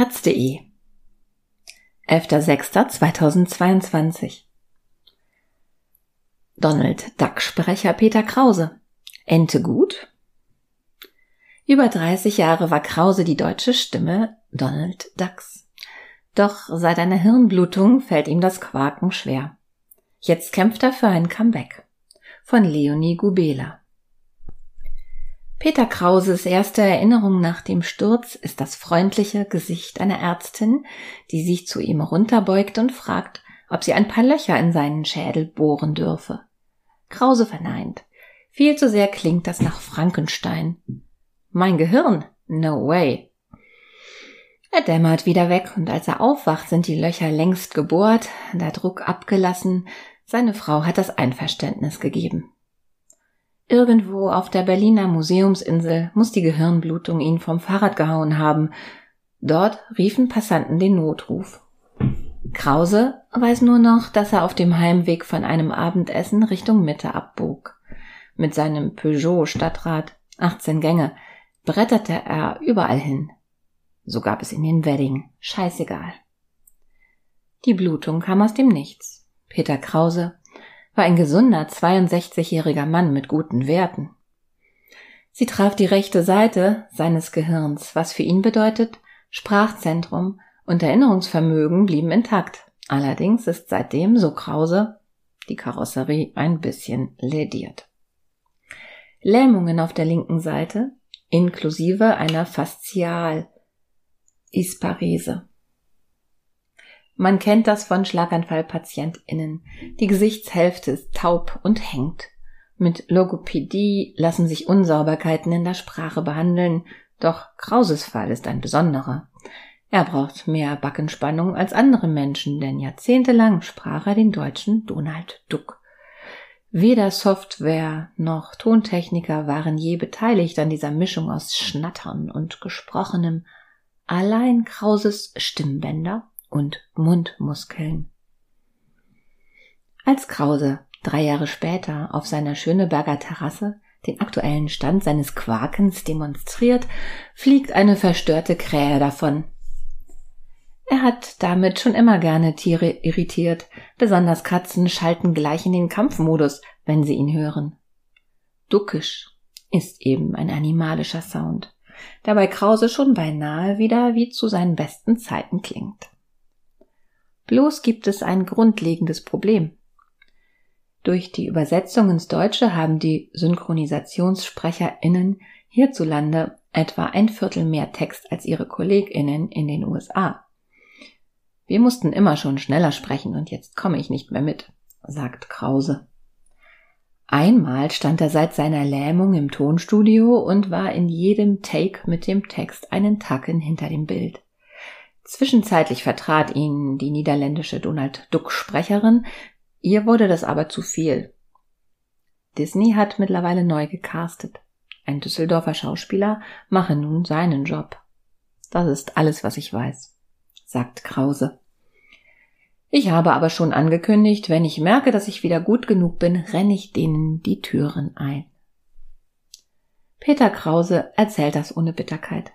taz.de 11.06.2022 Donald Duck Sprecher Peter Krause Ente gut? Über 30 Jahre war Krause die deutsche Stimme Donald Ducks. Doch seit einer Hirnblutung fällt ihm das Quaken schwer. Jetzt kämpft er für ein Comeback. Von Leonie Gubela Peter Krauses erste Erinnerung nach dem Sturz ist das freundliche Gesicht einer Ärztin, die sich zu ihm runterbeugt und fragt, ob sie ein paar Löcher in seinen Schädel bohren dürfe. Krause verneint. Viel zu sehr klingt das nach Frankenstein. Mein Gehirn? No way. Er dämmert wieder weg und als er aufwacht, sind die Löcher längst gebohrt, der Druck abgelassen, seine Frau hat das Einverständnis gegeben. Irgendwo auf der Berliner Museumsinsel muss die Gehirnblutung ihn vom Fahrrad gehauen haben. Dort riefen Passanten den Notruf. Krause weiß nur noch, dass er auf dem Heimweg von einem Abendessen Richtung Mitte abbog. Mit seinem Peugeot Stadtrat 18 Gänge bretterte er überall hin. So gab es in den Wedding. Scheißegal. Die Blutung kam aus dem Nichts. Peter Krause war ein gesunder 62-jähriger Mann mit guten Werten. Sie traf die rechte Seite seines Gehirns, was für ihn bedeutet, Sprachzentrum und Erinnerungsvermögen blieben intakt. Allerdings ist seitdem, so Krause, die Karosserie ein bisschen lediert. Lähmungen auf der linken Seite, inklusive einer Faszial-Isparese. Man kennt das von Schlaganfallpatientinnen. Die Gesichtshälfte ist taub und hängt. Mit Logopädie lassen sich Unsauberkeiten in der Sprache behandeln, doch Krauses Fall ist ein besonderer. Er braucht mehr Backenspannung als andere Menschen, denn jahrzehntelang sprach er den deutschen Donald Duck. Weder Software noch Tontechniker waren je beteiligt an dieser Mischung aus Schnattern und Gesprochenem. Allein Krauses Stimmbänder und Mundmuskeln. Als Krause drei Jahre später auf seiner Schöneberger Terrasse den aktuellen Stand seines Quakens demonstriert, fliegt eine verstörte Krähe davon. Er hat damit schon immer gerne Tiere irritiert, besonders Katzen schalten gleich in den Kampfmodus, wenn sie ihn hören. Duckisch ist eben ein animalischer Sound, der bei Krause schon beinahe wieder wie zu seinen besten Zeiten klingt. Bloß gibt es ein grundlegendes Problem. Durch die Übersetzung ins Deutsche haben die SynchronisationssprecherInnen hierzulande etwa ein Viertel mehr Text als ihre KollegInnen in den USA. Wir mussten immer schon schneller sprechen und jetzt komme ich nicht mehr mit, sagt Krause. Einmal stand er seit seiner Lähmung im Tonstudio und war in jedem Take mit dem Text einen Tacken hinter dem Bild. Zwischenzeitlich vertrat ihn die niederländische Donald Duck Sprecherin, ihr wurde das aber zu viel. Disney hat mittlerweile neu gecastet. Ein Düsseldorfer Schauspieler mache nun seinen Job. Das ist alles, was ich weiß, sagt Krause. Ich habe aber schon angekündigt, wenn ich merke, dass ich wieder gut genug bin, renne ich denen die Türen ein. Peter Krause erzählt das ohne Bitterkeit.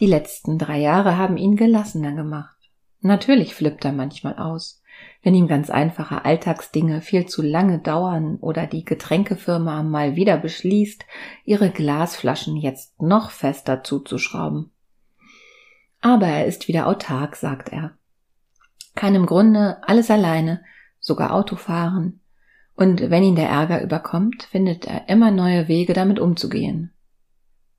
Die letzten drei Jahre haben ihn gelassener gemacht. Natürlich flippt er manchmal aus, wenn ihm ganz einfache Alltagsdinge viel zu lange dauern oder die Getränkefirma mal wieder beschließt, ihre Glasflaschen jetzt noch fester zuzuschrauben. Aber er ist wieder autark, sagt er. Kann im Grunde alles alleine, sogar Autofahren. Und wenn ihn der Ärger überkommt, findet er immer neue Wege, damit umzugehen.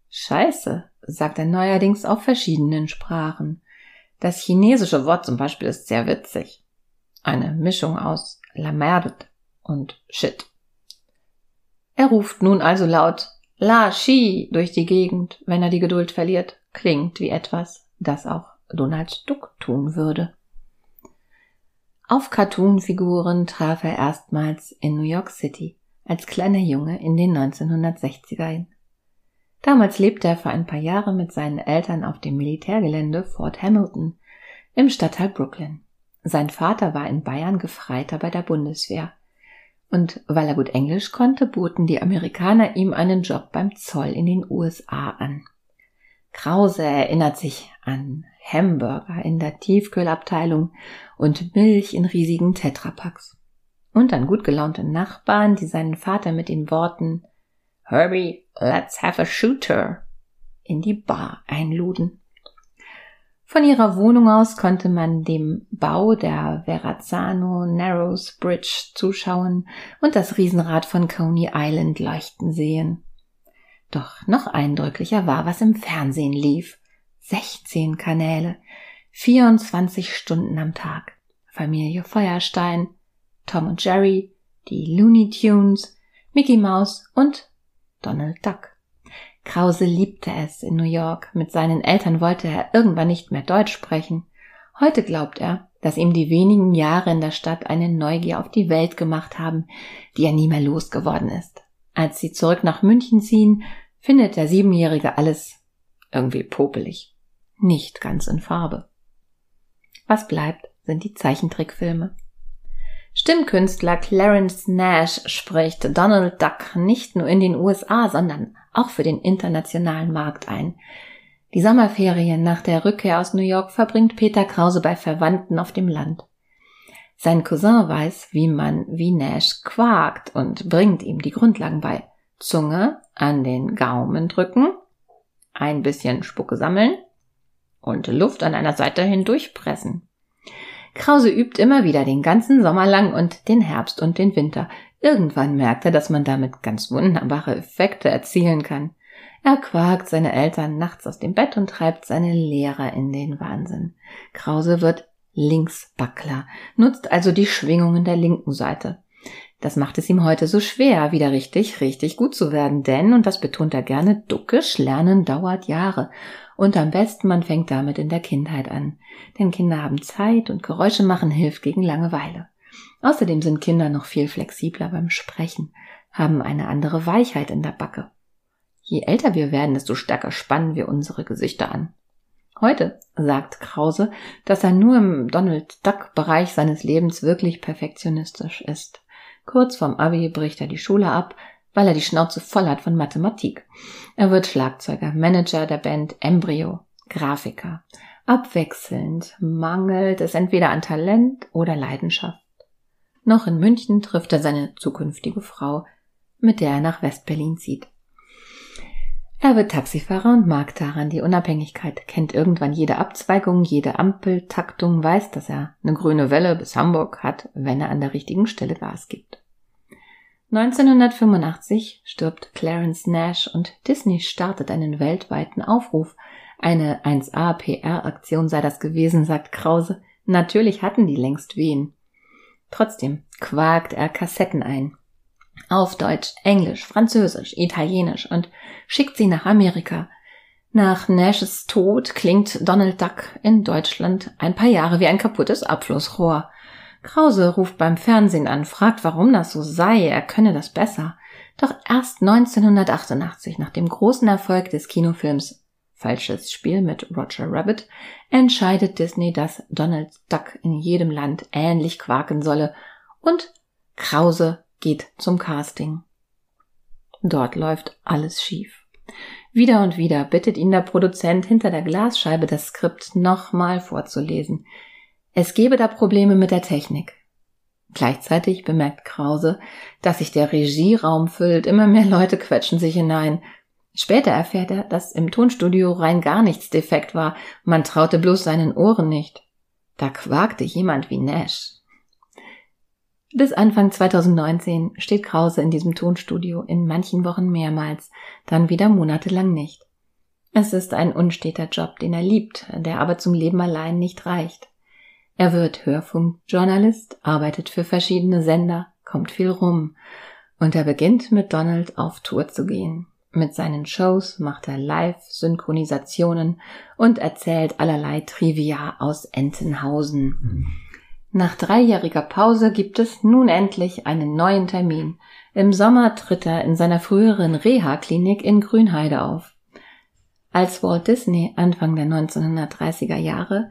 Scheiße, sagt er neuerdings auf verschiedenen Sprachen. Das chinesische Wort zum Beispiel ist sehr witzig. Eine Mischung aus la merde und shit. Er ruft nun also laut La Shi durch die Gegend, wenn er die Geduld verliert. Klingt wie etwas, das auch Donald Duck tun würde. Auf Cartoonfiguren traf er erstmals in New York City als kleiner Junge in den 1960ern. Damals lebte er für ein paar Jahre mit seinen Eltern auf dem Militärgelände Fort Hamilton im Stadtteil Brooklyn. Sein Vater war in Bayern Gefreiter bei der Bundeswehr. Und weil er gut Englisch konnte, boten die Amerikaner ihm einen Job beim Zoll in den USA an. Krause erinnert sich an Hamburger in der Tiefkühlabteilung und Milch in riesigen Tetrapacks. Und an gut gelaunte Nachbarn, die seinen Vater mit den Worten Herbie, let's have a shooter in die Bar einluden. Von ihrer Wohnung aus konnte man dem Bau der Verrazzano Narrows Bridge zuschauen und das Riesenrad von Coney Island leuchten sehen. Doch noch eindrücklicher war, was im Fernsehen lief. 16 Kanäle, 24 Stunden am Tag. Familie Feuerstein, Tom und Jerry, die Looney Tunes, Mickey Mouse und Donald Duck. Krause liebte es in New York. Mit seinen Eltern wollte er irgendwann nicht mehr Deutsch sprechen. Heute glaubt er, dass ihm die wenigen Jahre in der Stadt eine Neugier auf die Welt gemacht haben, die er nie mehr losgeworden ist. Als sie zurück nach München ziehen, findet der Siebenjährige alles irgendwie popelig. Nicht ganz in Farbe. Was bleibt, sind die Zeichentrickfilme. Stimmkünstler Clarence Nash spricht Donald Duck nicht nur in den USA, sondern auch für den internationalen Markt ein. Die Sommerferien nach der Rückkehr aus New York verbringt Peter Krause bei Verwandten auf dem Land. Sein Cousin weiß, wie man wie Nash quakt und bringt ihm die Grundlagen bei. Zunge an den Gaumen drücken, ein bisschen Spucke sammeln und Luft an einer Seite hindurchpressen. Krause übt immer wieder den ganzen Sommer lang und den Herbst und den Winter. Irgendwann merkt er, dass man damit ganz wunderbare Effekte erzielen kann. Er quakt seine Eltern nachts aus dem Bett und treibt seine Lehrer in den Wahnsinn. Krause wird Linksbackler, nutzt also die Schwingungen der linken Seite. Das macht es ihm heute so schwer, wieder richtig, richtig gut zu werden, denn, und das betont er gerne, duckisch lernen dauert Jahre. Und am besten man fängt damit in der Kindheit an. Denn Kinder haben Zeit und Geräusche machen hilft gegen Langeweile. Außerdem sind Kinder noch viel flexibler beim Sprechen, haben eine andere Weichheit in der Backe. Je älter wir werden, desto stärker spannen wir unsere Gesichter an. Heute sagt Krause, dass er nur im Donald Duck Bereich seines Lebens wirklich perfektionistisch ist. Kurz vorm Abi bricht er die Schule ab, weil er die Schnauze voll hat von Mathematik. Er wird Schlagzeuger, Manager der Band Embryo, Grafiker. Abwechselnd mangelt es entweder an Talent oder Leidenschaft. Noch in München trifft er seine zukünftige Frau, mit der er nach Westberlin zieht. Er wird Taxifahrer und mag daran die Unabhängigkeit, kennt irgendwann jede Abzweigung, jede Ampeltaktung, weiß, dass er eine grüne Welle bis Hamburg hat, wenn er an der richtigen Stelle Gas gibt. 1985 stirbt Clarence Nash und Disney startet einen weltweiten Aufruf. Eine 1A PR-Aktion sei das gewesen, sagt Krause. Natürlich hatten die längst wen. Trotzdem quakt er Kassetten ein. Auf Deutsch, Englisch, Französisch, Italienisch und schickt sie nach Amerika. Nach Nashes Tod klingt Donald Duck in Deutschland ein paar Jahre wie ein kaputtes Abflussrohr. Krause ruft beim Fernsehen an, fragt, warum das so sei, er könne das besser. Doch erst 1988, nach dem großen Erfolg des Kinofilms Falsches Spiel mit Roger Rabbit, entscheidet Disney, dass Donald Duck in jedem Land ähnlich quaken solle und Krause geht zum Casting. Dort läuft alles schief. Wieder und wieder bittet ihn der Produzent hinter der Glasscheibe das Skript nochmal vorzulesen. Es gebe da Probleme mit der Technik. Gleichzeitig bemerkt Krause, dass sich der Regieraum füllt, immer mehr Leute quetschen sich hinein. Später erfährt er, dass im Tonstudio rein gar nichts defekt war, man traute bloß seinen Ohren nicht. Da quakte jemand wie Nash. Bis Anfang 2019 steht Krause in diesem Tonstudio in manchen Wochen mehrmals, dann wieder monatelang nicht. Es ist ein unsteter Job, den er liebt, der aber zum Leben allein nicht reicht. Er wird Hörfunkjournalist, arbeitet für verschiedene Sender, kommt viel rum und er beginnt mit Donald auf Tour zu gehen. Mit seinen Shows macht er Live-Synchronisationen und erzählt allerlei Trivia aus Entenhausen. Nach dreijähriger Pause gibt es nun endlich einen neuen Termin. Im Sommer tritt er in seiner früheren Reha-Klinik in Grünheide auf. Als Walt Disney Anfang der 1930er Jahre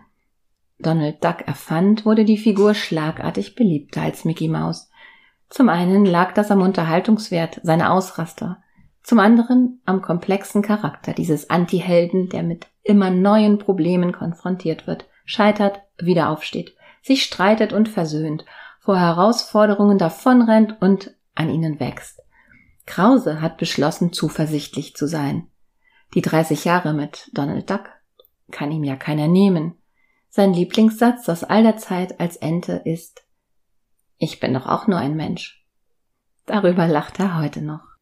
Donald Duck erfand, wurde die Figur schlagartig beliebter als Mickey Mouse. Zum einen lag das am Unterhaltungswert seiner Ausraster, zum anderen am komplexen Charakter dieses Anti-Helden, der mit immer neuen Problemen konfrontiert wird, scheitert, wieder aufsteht, sich streitet und versöhnt, vor Herausforderungen davonrennt und an ihnen wächst. Krause hat beschlossen, zuversichtlich zu sein. Die 30 Jahre mit Donald Duck kann ihm ja keiner nehmen. Sein Lieblingssatz aus all der Zeit als Ente ist Ich bin doch auch nur ein Mensch. Darüber lacht er heute noch.